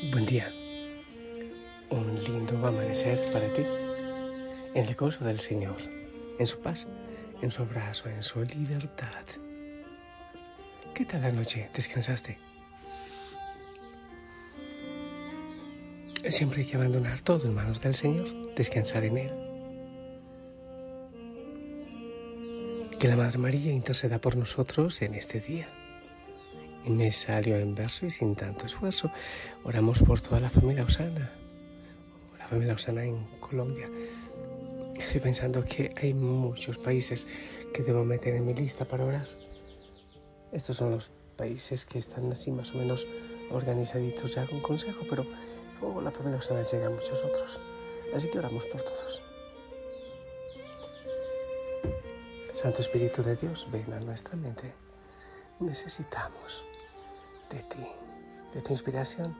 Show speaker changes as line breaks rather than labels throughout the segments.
Buen día. Un lindo amanecer para ti. En el gozo del Señor, en su paz, en su abrazo, en su libertad. ¿Qué tal la noche? ¿Descansaste? Siempre hay que abandonar todo en manos del Señor, descansar en Él. Que la Madre María interceda por nosotros en este día salió en verso y sin tanto esfuerzo. Oramos por toda la familia Osana, la familia Osana en Colombia. Estoy pensando que hay muchos países que debo meter en mi lista para orar. Estos son los países que están así más o menos organizaditos ya con consejo, pero oh, la familia Osana llega a muchos otros. Así que oramos por todos. Santo Espíritu de Dios, ven a nuestra mente. Necesitamos de ti, de tu inspiración.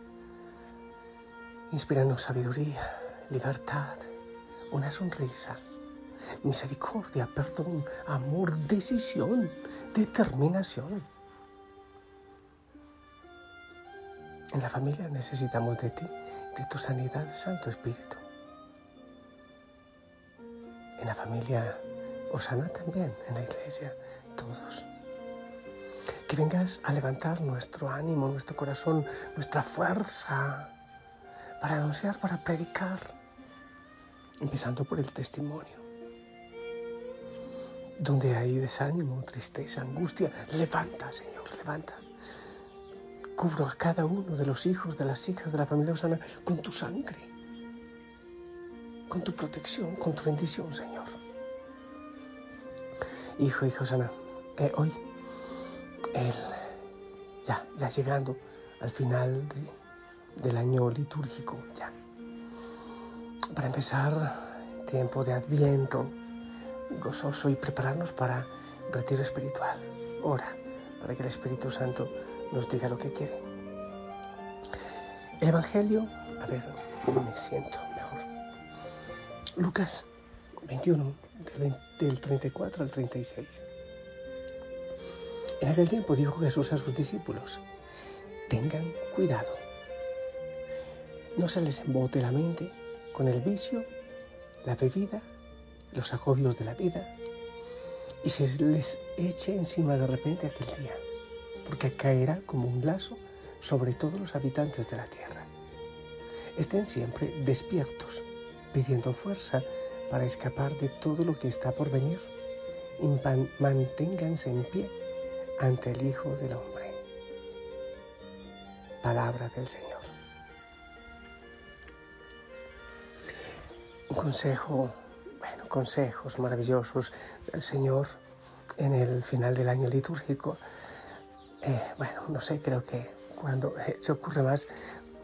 Inspíranos sabiduría, libertad, una sonrisa, misericordia, perdón, amor, decisión, determinación. En la familia necesitamos de ti, de tu sanidad, Santo Espíritu. En la familia Osana también, en la iglesia, todos que vengas a levantar nuestro ánimo, nuestro corazón, nuestra fuerza para anunciar, para predicar, empezando por el testimonio. Donde hay desánimo, tristeza, angustia, levanta, Señor, levanta. Cubro a cada uno de los hijos, de las hijas de la familia Osana con tu sangre, con tu protección, con tu bendición, Señor. Hijo, hijo Osana, eh, hoy él, ya, ya llegando al final del año litúrgico, ya. Para empezar, tiempo de adviento, gozoso y prepararnos para retiro espiritual. Ora para que el Espíritu Santo nos diga lo que quiere. El Evangelio, a ver, me siento mejor. Lucas 21, del 34 al 36. En aquel tiempo dijo Jesús a sus discípulos, tengan cuidado, no se les embote la mente con el vicio, la bebida, los agobios de la vida, y se les eche encima de repente aquel día, porque caerá como un lazo sobre todos los habitantes de la tierra. Estén siempre despiertos, pidiendo fuerza para escapar de todo lo que está por venir, y manténganse en pie ante el Hijo del Hombre. Palabra del Señor. Un consejo, bueno, consejos maravillosos del Señor en el final del año litúrgico. Eh, bueno, no sé, creo que cuando eh, se ocurre más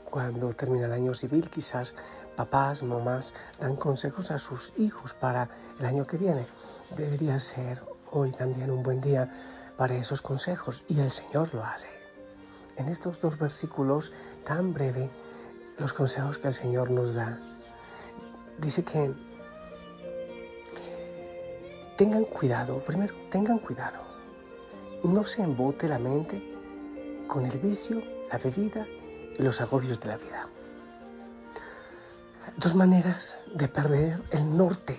cuando termina el año civil, quizás papás, mamás dan consejos a sus hijos para el año que viene. Debería ser hoy también un buen día para esos consejos y el Señor lo hace. En estos dos versículos tan breve, los consejos que el Señor nos da, dice que tengan cuidado, primero tengan cuidado, no se embote la mente con el vicio, la bebida y los agobios de la vida. Dos maneras de perder el norte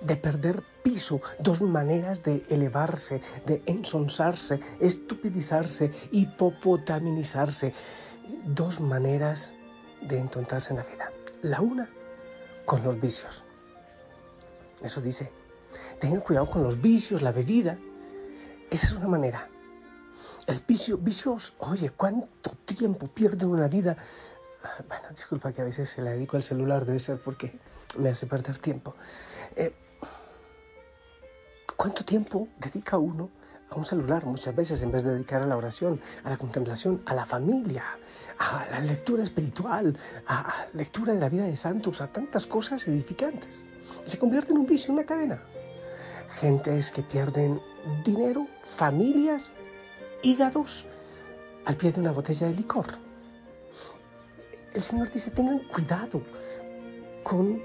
de perder piso, dos maneras de elevarse, de ensonsarse, estupidizarse, hipopotaminizarse, dos maneras de entontarse en la vida. La una con los vicios, Eso dice. Tengan cuidado con los vicios, la bebida. Esa es una manera. El vicio, vicios, oye, ¿cuánto tiempo pierde una vida? Bueno, disculpa que a veces se la dedico al celular, debe ser porque me hace perder tiempo. Eh, ¿Cuánto tiempo dedica uno a un celular muchas veces en vez de dedicar a la oración, a la contemplación, a la familia, a la lectura espiritual, a la lectura de la vida de santos, a tantas cosas edificantes? Se convierte en un vicio, en una cadena. Gentes que pierden dinero, familias, hígados al pie de una botella de licor. El Señor dice, tengan cuidado con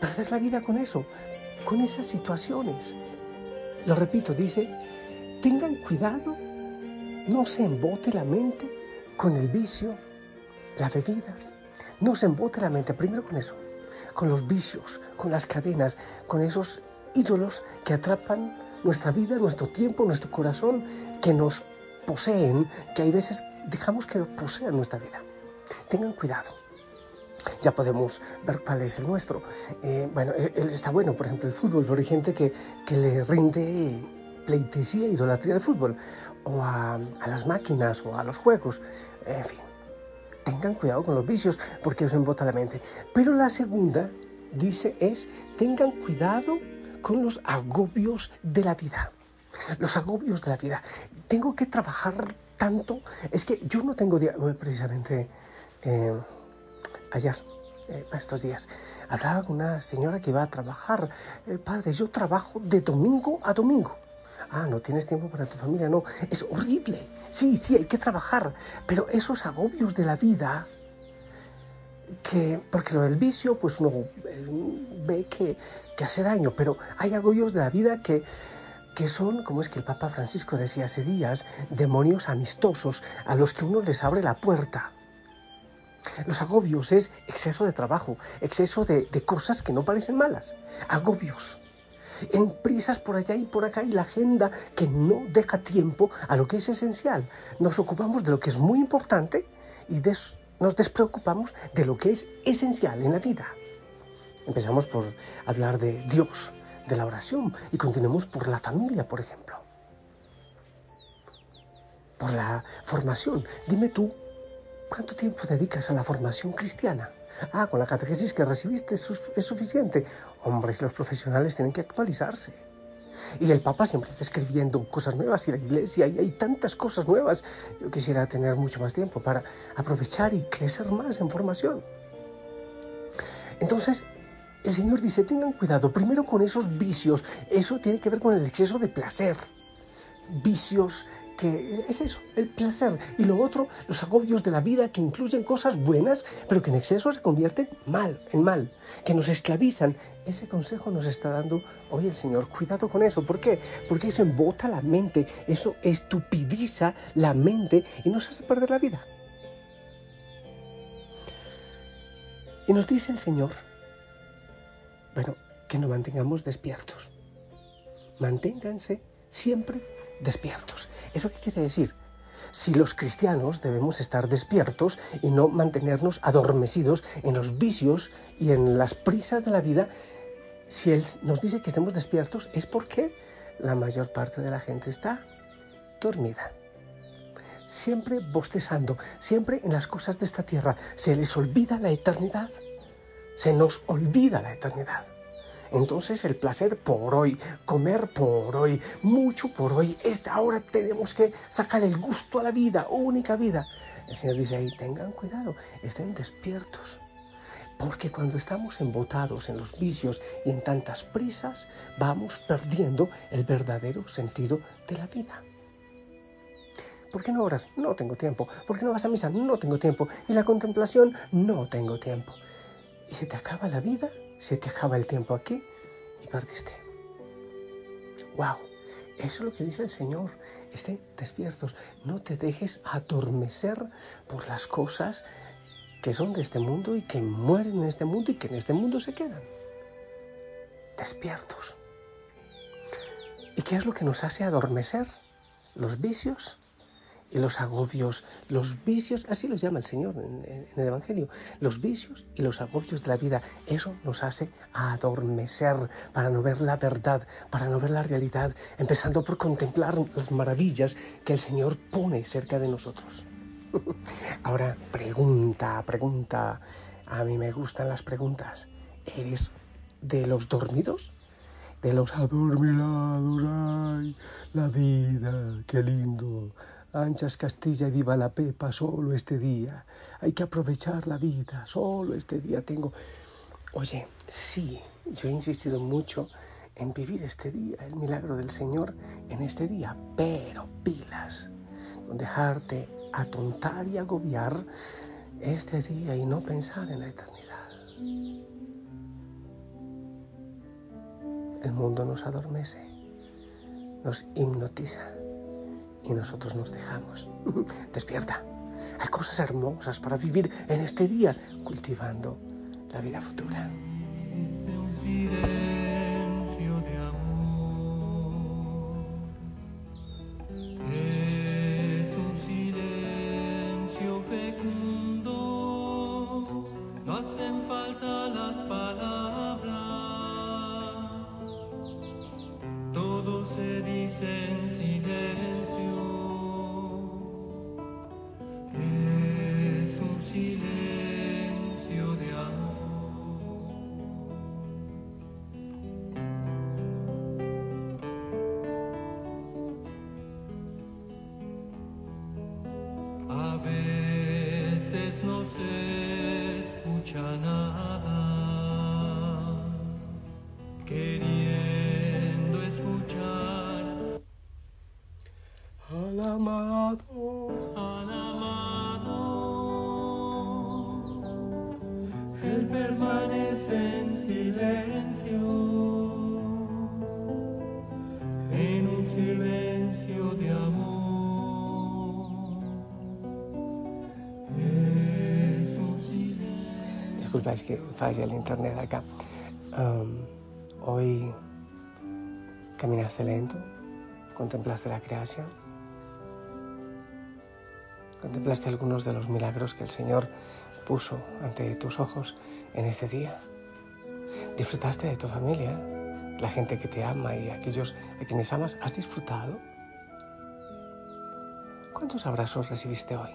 perder la vida con eso, con esas situaciones. Lo repito, dice, tengan cuidado, no se embote la mente con el vicio, la bebida. No se embote la mente, primero con eso, con los vicios, con las cadenas, con esos ídolos que atrapan nuestra vida, nuestro tiempo, nuestro corazón, que nos poseen, que hay veces dejamos que posean nuestra vida. Tengan cuidado. Ya podemos ver cuál es el nuestro. Eh, bueno, él está bueno, por ejemplo, el fútbol, hay gente que, que le rinde pleitesía, idolatría al fútbol, o a, a las máquinas, o a los juegos, en fin. Tengan cuidado con los vicios, porque eso embota la mente. Pero la segunda, dice, es, tengan cuidado con los agobios de la vida. Los agobios de la vida. Tengo que trabajar tanto. Es que yo no tengo día, precisamente eh, ayer, eh, estos días, hablaba con una señora que iba a trabajar. Eh, padre, yo trabajo de domingo a domingo. Ah, no tienes tiempo para tu familia, no. Es horrible. Sí, sí, hay que trabajar. Pero esos agobios de la vida, que, porque lo del vicio, pues uno ve que, que hace daño, pero hay agobios de la vida que, que son, como es que el Papa Francisco decía hace días, demonios amistosos a los que uno les abre la puerta. Los agobios es exceso de trabajo, exceso de, cosas que no parecen malas. Agobios. En prisas por allá y por acá y la agenda que no deja tiempo a lo que es esencial. Nos ocupamos de lo que es muy importante y nos despreocupamos de lo que es esencial en la vida. Empezamos por hablar de Dios, de la oración y continuemos por la familia, por ejemplo. Por la formación. Dime tú, ¿cuánto tiempo dedicas a la formación cristiana? Ah, con la catequesis que recibiste es, suficiente. Hombres, los profesionales tienen que actualizarse. Y el Papa siempre está escribiendo cosas nuevas y la Iglesia, y hay tantas cosas nuevas. Yo quisiera tener mucho más tiempo para aprovechar y crecer más en formación. Entonces, el Señor dice, tengan cuidado primero con esos vicios. Eso tiene que ver con el exceso de placer. Vicios es eso, el placer. Y lo otro, los agobios de la vida que incluyen cosas buenas, pero que en exceso se convierten mal, en mal, que nos esclavizan. Ese consejo nos está dando hoy el Señor. Cuidado con eso. ¿Por qué? Porque eso embota la mente, eso estupidiza la mente y nos hace perder la vida. Y nos dice el Señor, bueno, que nos mantengamos despiertos. Manténganse siempre despiertos. ¿Eso qué quiere decir? Si los cristianos debemos estar despiertos y no mantenernos adormecidos en los vicios y en las prisas de la vida, si Él nos dice que estemos despiertos es porque la mayor parte de la gente está dormida. Siempre bostezando, siempre en las cosas de esta tierra. Se les olvida la eternidad. Se nos olvida la eternidad. Entonces el placer por hoy, comer por hoy, mucho por hoy, esta ahora tenemos que sacar el gusto a la vida, única vida. El Señor dice ahí, tengan cuidado, estén despiertos. Porque cuando estamos embotados en los vicios y en tantas prisas, vamos perdiendo el verdadero sentido de la vida. ¿Por qué no oras? No tengo tiempo. ¿Por qué no vas a misa? No tengo tiempo. Y la contemplación? No tengo tiempo. Y se te acaba la vida se te acaba el tiempo aquí y perdiste. ¡Wow! Eso es lo que dice el Señor. Estén despiertos. No te dejes adormecer por las cosas que son de este mundo y que mueren en este mundo y que en este mundo se quedan. Despiertos. ¿Y qué es lo que nos hace adormecer? Los vicios los agobios, los vicios, así los llama el Señor en, el Evangelio, los vicios y los agobios de la vida, eso nos hace adormecer para no ver la verdad, para no ver la realidad, empezando por contemplar las maravillas que el Señor pone cerca de nosotros. Ahora, pregunta, pregunta, a mí me gustan las preguntas. ¿Eres de los dormidos? De los adormilados, ay, la vida, qué lindo Anchas Castilla y viva la Pepa, solo este día. Hay que aprovechar la vida, solo este día tengo... Oye, sí, yo he insistido mucho en vivir este día, el milagro del Señor en este día, pero pilas, no dejarte atontar y agobiar este día y no pensar en la eternidad. El mundo nos adormece, nos hipnotiza y nosotros nos dejamos. Despierta. Hay cosas hermosas para vivir en este día cultivando la vida futura. Disculpa, es que falla el internet acá. hoy caminaste lento, contemplaste la creación, contemplaste algunos de los milagros que el Señor puso ante tus ojos en este día. Disfrutaste de tu familia, la gente que te ama y aquellos a quienes amas. ¿Has disfrutado? ¿Cuántos abrazos recibiste hoy?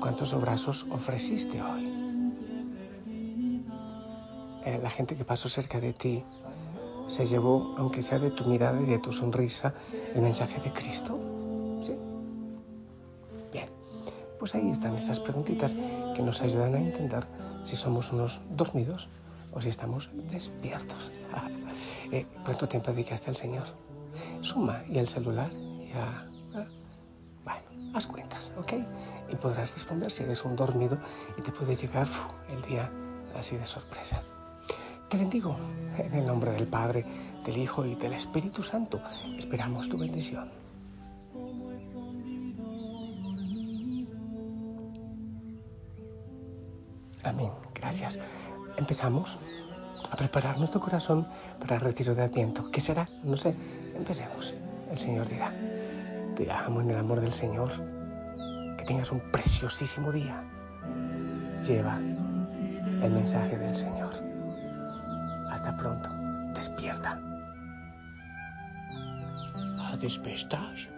¿Cuántos abrazos ofreciste hoy? Eh, la gente que pasó cerca de ti se llevó, aunque sea de tu mirada y de tu sonrisa, el mensaje de Cristo? ¿Sí? Bien, pues ahí están esas preguntitas que nos ayudan a entender si somos unos dormidos o si estamos despiertos. eh, ¿Cuánto tiempo dedicaste al Señor? Suma y el celular ya... Ah, bueno, haz cuentas, ¿ok? Y podrás responder si eres un dormido y te puede llegar el día así de sorpresa. Te bendigo en el nombre del Padre, del Hijo y del Espíritu Santo. Esperamos tu bendición. Amén. Gracias. Empezamos a preparar nuestro corazón para el retiro de Adviento. ¿Qué será? No sé. Empecemos. El Señor dirá. Te amo en el amor del Señor. Que tengas un preciosísimo día. Lleva el mensaje del Señor pronto. Despierta. A despertar.